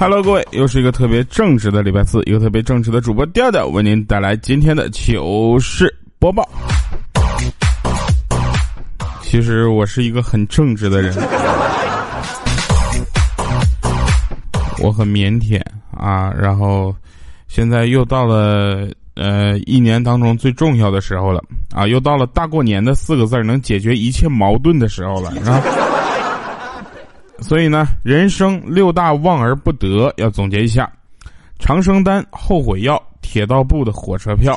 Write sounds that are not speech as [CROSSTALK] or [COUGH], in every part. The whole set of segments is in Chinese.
Hello，各位，又是一个特别正直的礼拜四，一个特别正直的主播调调为您带来今天的糗事播报。其实我是一个很正直的人，我很腼腆啊。然后现在又到了呃一年当中最重要的时候了啊，又到了大过年的四个字能解决一切矛盾的时候了是吧。所以呢，人生六大望而不得，要总结一下：长生丹、后悔药、铁道部的火车票、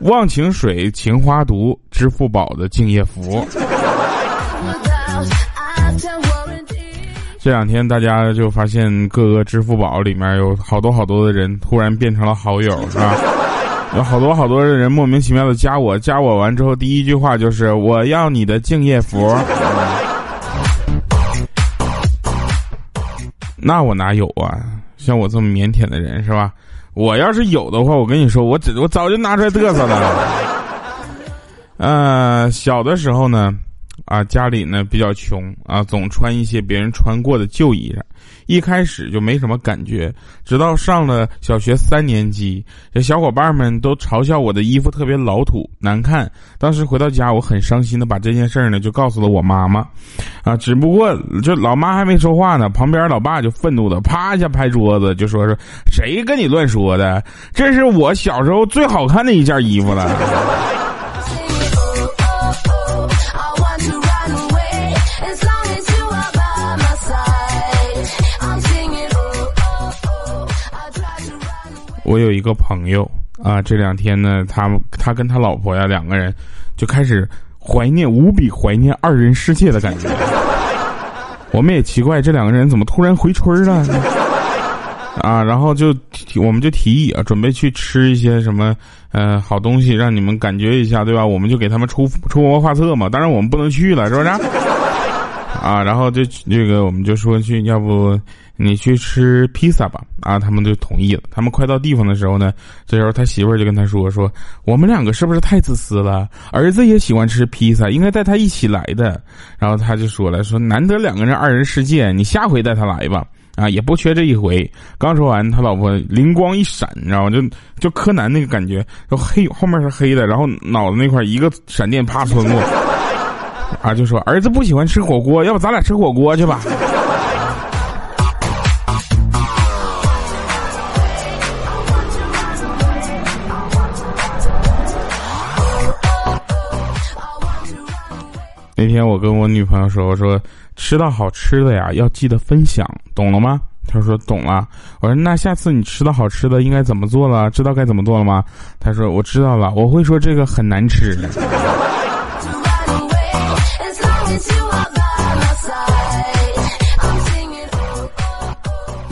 忘情水、情花毒、支付宝的敬业福。这两天大家就发现各个支付宝里面有好多好多的人突然变成了好友，是吧？有好多好多的人莫名其妙的加我，加我完之后第一句话就是我要你的敬业福。那我哪有啊？像我这么腼腆的人是吧？我要是有的话，我跟你说，我我早就拿出来嘚瑟了。呃，小的时候呢。啊，家里呢比较穷啊，总穿一些别人穿过的旧衣裳，一开始就没什么感觉，直到上了小学三年级，这小伙伴们都嘲笑我的衣服特别老土难看。当时回到家，我很伤心的把这件事儿呢就告诉了我妈妈，啊，只不过这老妈还没说话呢，旁边老爸就愤怒的啪一下拍桌子，就说说谁跟你乱说的？这是我小时候最好看的一件衣服了。我有一个朋友啊，这两天呢，他他跟他老婆呀两个人就开始怀念，无比怀念二人世界的感觉。[LAUGHS] 我们也奇怪这两个人怎么突然回春了 [LAUGHS] 啊，然后就我们就提议啊，准备去吃一些什么呃好东西，让你们感觉一下，对吧？我们就给他们出出谋划策嘛。当然我们不能去了，是不是？啊，然后就这个我们就说去，要不。你去吃披萨吧，啊，他们就同意了。他们快到地方的时候呢，这时候他媳妇儿就跟他说：“说我们两个是不是太自私了？儿子也喜欢吃披萨，应该带他一起来的。”然后他就说了：“说难得两个人二人世界，你下回带他来吧，啊，也不缺这一回。”刚说完，他老婆灵光一闪，你知道吗？就就柯南那个感觉，就黑后面是黑的，然后脑子那块一个闪电啪穿过，啊，就说儿子不喜欢吃火锅，要不咱俩吃火锅去吧。那天我跟我女朋友说：“我说吃到好吃的呀，要记得分享，懂了吗？”她说：“懂了。”我说：“那下次你吃到好吃的应该怎么做了？知道该怎么做了吗？”她说：“我知道了，我会说这个很难吃。”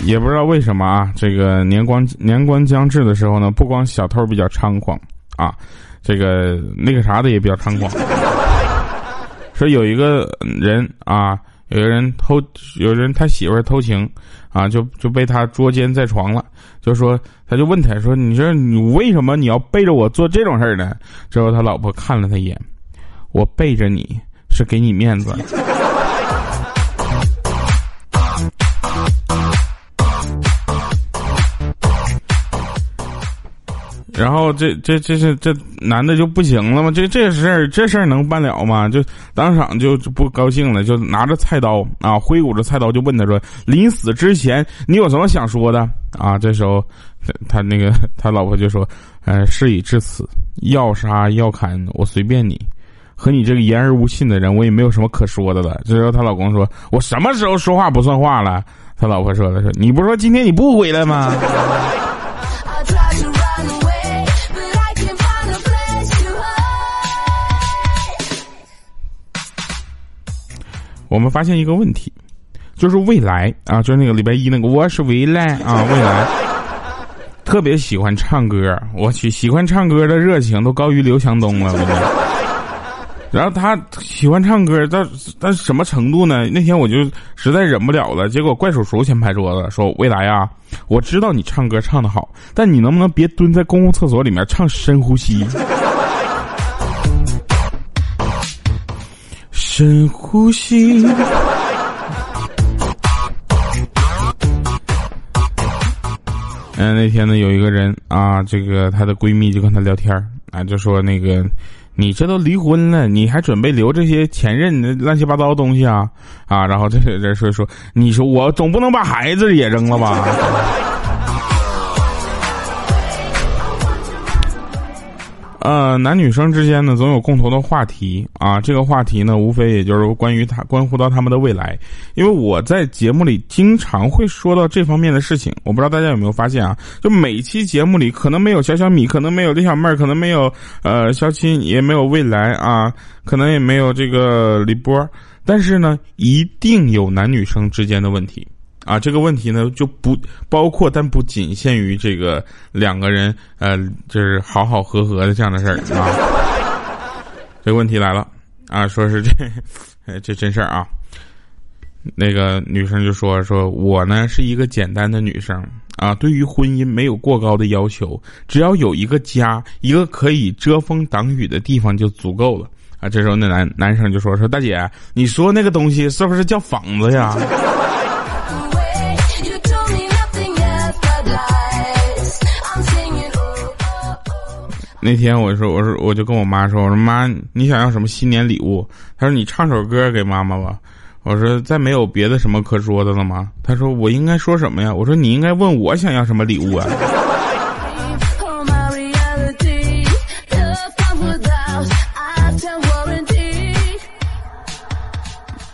也不知道为什么啊，这个年关年关将至的时候呢，不光小偷比较猖狂啊，这个那个啥的也比较猖狂。[LAUGHS] 说有一个人啊，有个人偷，有人他媳妇偷情，啊，就就被他捉奸在床了。就说他就问他说：“你说你为什么你要背着我做这种事儿呢？”之后他老婆看了他一眼，我背着你是给你面子。然后这这这是这男的就不行了吗？这这事儿这事儿能办了吗？就当场就不高兴了，就拿着菜刀啊，挥舞着菜刀就问他说：“临死之前你有什么想说的？”啊，这时候他那个他老婆就说：“呃，事已至此，要杀要砍我随便你，和你这个言而无信的人，我也没有什么可说的了。”这时候她老公说：“我什么时候说话不算话了？”她老婆说的是：“你不是说今天你不回来吗？” [LAUGHS] [LAUGHS] 我们发现一个问题，就是未来啊，就是那个礼拜一那个我是未来啊，未来特别喜欢唱歌，我去，喜欢唱歌的热情都高于刘强东了，我觉得。然后他喜欢唱歌，到到什么程度呢？那天我就实在忍不了了，结果怪叔叔先拍桌子说：“未来呀，我知道你唱歌唱的好，但你能不能别蹲在公共厕所里面唱深呼吸？深呼吸。”嗯，那天呢，有一个人啊，这个她的闺蜜就跟她聊天啊，就说那个。你这都离婚了，你还准备留这些前任的乱七八糟的东西啊？啊，然后这个人说说，你说我总不能把孩子也扔了吧？呃，男女生之间呢，总有共同的话题啊。这个话题呢，无非也就是关于他关乎到他们的未来。因为我在节目里经常会说到这方面的事情，我不知道大家有没有发现啊？就每期节目里，可能没有小小米，可能没有李小妹儿，可能没有呃小青，也没有未来啊，可能也没有这个李波，但是呢，一定有男女生之间的问题。啊，这个问题呢就不包括，但不仅限于这个两个人，呃，就是好好和和的这样的事儿啊。这个问题来了啊，说是这，这真事儿啊。那个女生就说：“说我呢是一个简单的女生啊，对于婚姻没有过高的要求，只要有一个家，一个可以遮风挡雨的地方就足够了。”啊，这时候那男男生就说：“说大姐，你说那个东西是不是叫房子呀？”那天我说我说我就跟我妈说我说妈你想要什么新年礼物？她说你唱首歌给妈妈吧。我说再没有别的什么可说的了吗？她说我应该说什么呀？我说你应该问我想要什么礼物啊。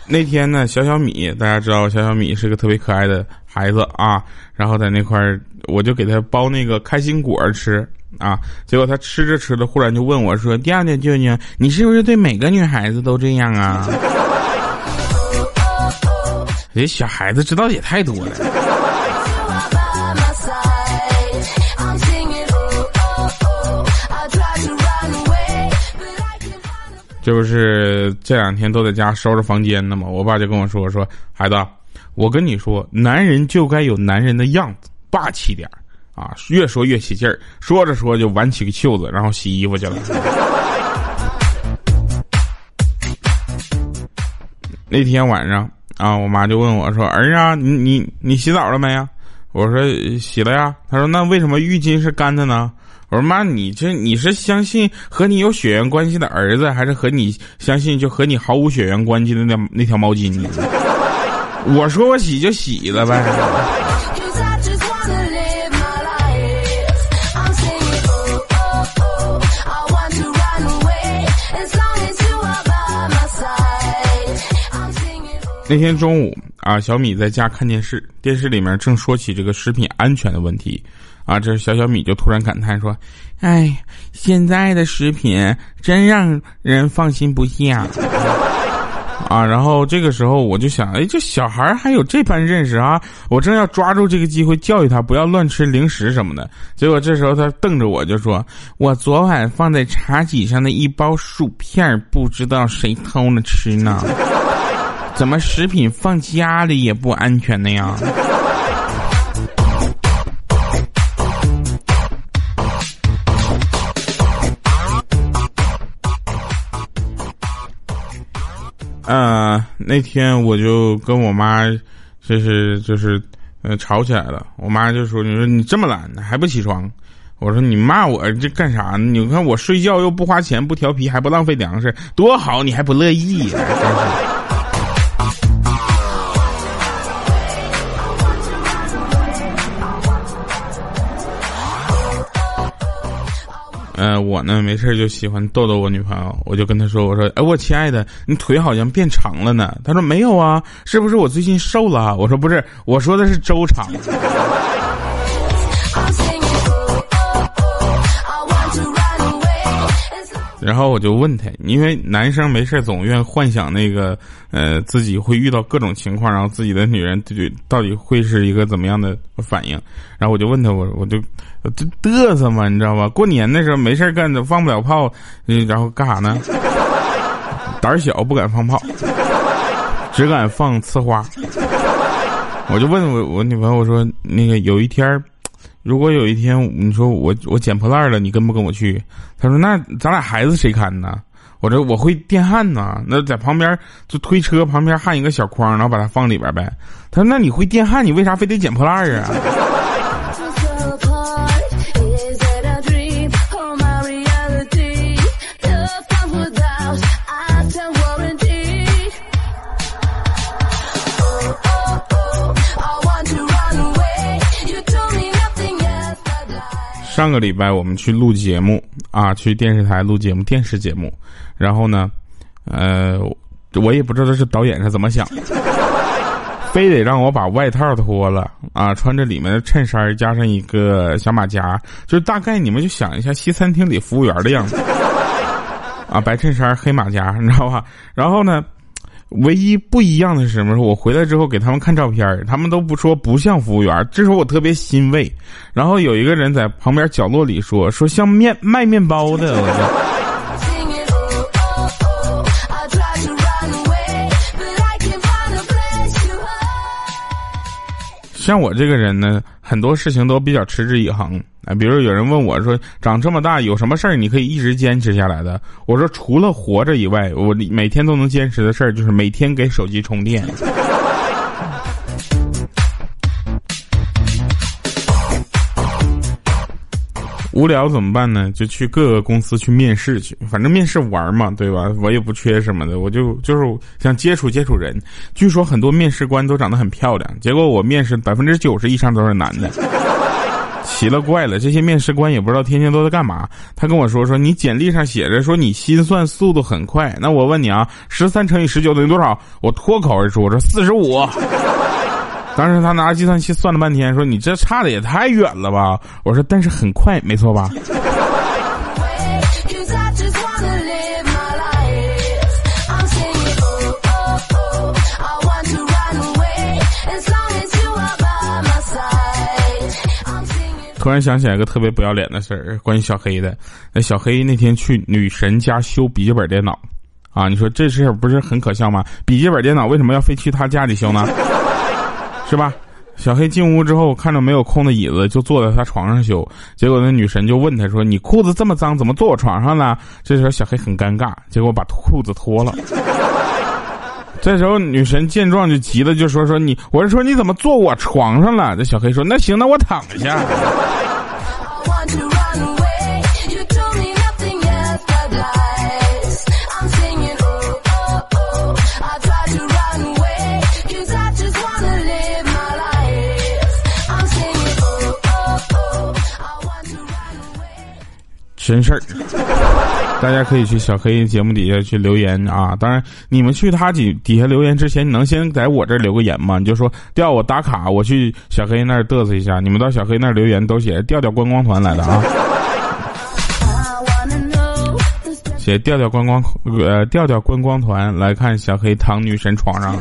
那天呢，小小米大家知道小小米是个特别可爱的孩子啊，然后在那块儿我就给他包那个开心果吃。啊！结果他吃着吃着，忽然就问我说：“第二天舅舅，你是不是对每个女孩子都这样啊？” [LAUGHS] 这小孩子知道的也太多了。这不是这两天都在家收拾房间呢嘛？我爸就跟我说：“说孩子，我跟你说，男人就该有男人的样子，霸气点儿。”啊，越说越起劲儿，说着说就挽起个袖子，然后洗衣服去了。那天晚上啊，我妈就问我说：“儿啊，你你你洗澡了没呀？”我说：“洗了呀。”她说：“那为什么浴巾是干的呢？”我说：“妈，你这你是相信和你有血缘关系的儿子，还是和你相信就和你毫无血缘关系的那那条毛巾呢？”我说：“我洗就洗了呗。”那天中午啊，小米在家看电视，电视里面正说起这个食品安全的问题，啊，这小小米就突然感叹说：“哎，现在的食品真让人放心不下。”啊，然后这个时候我就想，哎，这小孩还有这般认识啊！我正要抓住这个机会教育他不要乱吃零食什么的，结果这时候他瞪着我就说：“我昨晚放在茶几上的一包薯片，不知道谁偷了吃呢。”怎么食品放家里也不安全的呀？嗯，那天我就跟我妈，就是就是呃吵起来了。我妈就说：“你说你这么懒还不起床？”我说：“你骂我这干啥？你看我睡觉又不花钱不调皮还不浪费粮食，多好！你还不乐意？”真呃。我呢没事就喜欢逗逗我女朋友，我就跟她说：“我说，哎，我亲爱的，你腿好像变长了呢。”她说：“没有啊，是不是我最近瘦了？”我说：“不是，我说的是周长。”然后我就问他，因为男生没事总愿幻想那个，呃，自己会遇到各种情况，然后自己的女人对到底会是一个怎么样的反应。然后我就问他，我我就这嘚瑟嘛，你知道吧？过年的时候没事干，放不了炮，然后干啥呢？胆小不敢放炮，只敢放呲花。我就问我我女朋友，我说那个有一天儿。如果有一天你说我我捡破烂了，你跟不跟我去？他说那咱俩孩子谁看呢？我说我会电焊呢，那在旁边就推车旁边焊一个小筐，然后把它放里边儿呗。他说那你会电焊，你为啥非得捡破烂儿啊？上个礼拜我们去录节目啊，去电视台录节目，电视节目。然后呢，呃，我也不知道是导演是怎么想的，[LAUGHS] 非得让我把外套脱了啊，穿着里面的衬衫加上一个小马甲，就是大概你们就想一下西餐厅里服务员的样子啊，白衬衫黑马甲，你知道吧？然后呢？唯一不一样的是什么？我回来之后给他们看照片，他们都不说不像服务员，这时候我特别欣慰。然后有一个人在旁边角落里说：“说像面卖面包的。”像我这个人呢，很多事情都比较持之以恒啊。比如有人问我说：“长这么大有什么事儿你可以一直坚持下来的？”我说：“除了活着以外，我每天都能坚持的事儿就是每天给手机充电。”无聊怎么办呢？就去各个公司去面试去，反正面试玩嘛，对吧？我也不缺什么的，我就就是想接触接触人。据说很多面试官都长得很漂亮，结果我面试百分之九十以上都是男的，奇了怪了，这些面试官也不知道天天都在干嘛。他跟我说说，你简历上写着说你心算速度很快，那我问你啊，十三乘以十九等于多少？我脱口而出，我说四十五。当时他拿着计算器算了半天，说：“你这差的也太远了吧？”我说：“但是很快，没错吧？”突然想起来一个特别不要脸的事儿，关于小黑的。那小黑那天去女神家修笔记本电脑，啊，你说这事儿不是很可笑吗？笔记本电脑为什么要非去他家里修呢？是吧？小黑进屋之后，看着没有空的椅子，就坐在他床上修。结果那女神就问他说：“你裤子这么脏，怎么坐我床上呢？”这时候小黑很尴尬，结果把裤子脱了。[LAUGHS] 这时候女神见状就急了，就说：“说你，我是说你怎么坐我床上了？”这小黑说：“那行，那我躺下。”真事儿，大家可以去小黑节目底下去留言啊！当然，你们去他底底下留言之前，你能先在我这儿留个言吗？你就说调我打卡，我去小黑那儿嘚瑟一下。你们到小黑那儿留言都写调调观光团来的啊，写调调观光呃调调观光团来看小黑躺女神床上。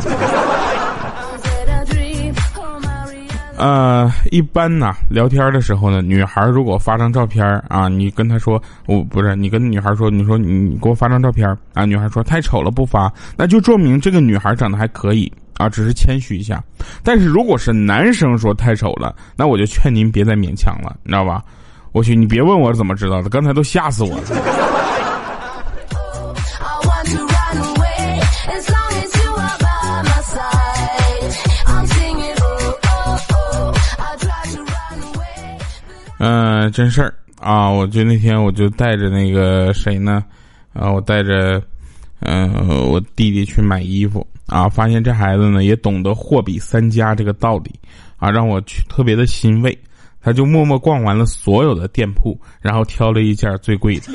呃，一般呢，聊天的时候呢，女孩如果发张照片啊，你跟她说，我不是你跟女孩说，你说你给我发张照片啊，女孩说太丑了不发，那就说明这个女孩长得还可以啊，只是谦虚一下。但是如果是男生说太丑了，那我就劝您别再勉强了，你知道吧？我去，你别问我怎么知道的，刚才都吓死我了。嗯，真事儿啊！我就那天我就带着那个谁呢，啊，我带着，嗯，我弟弟去买衣服啊，发现这孩子呢也懂得货比三家这个道理啊，让我去特别的欣慰。他就默默逛完了所有的店铺，然后挑了一件最贵的。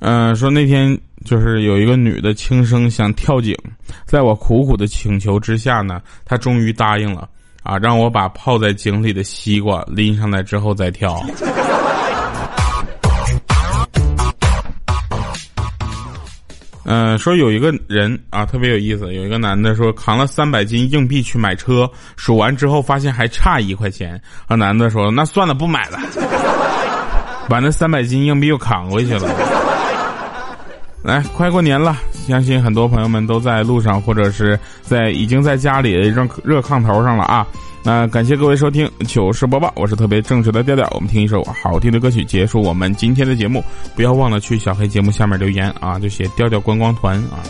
嗯，说那天就是有一个女的轻生想跳井，在我苦苦的请求之下呢，她终于答应了啊，让我把泡在井里的西瓜拎上来之后再跳。[LAUGHS] 嗯，说有一个人啊，特别有意思。有一个男的说，扛了三百斤硬币去买车，数完之后发现还差一块钱。啊，男的说，那算了，不买了，[LAUGHS] 把那三百斤硬币又扛回去了。来，快过年了，相信很多朋友们都在路上，或者是在已经在家里热热炕头上了啊。那感谢各位收听糗事播报，我是特别正直的调调。我们听一首好听的歌曲，结束我们今天的节目。不要忘了去小黑节目下面留言啊，就写调调观光团啊。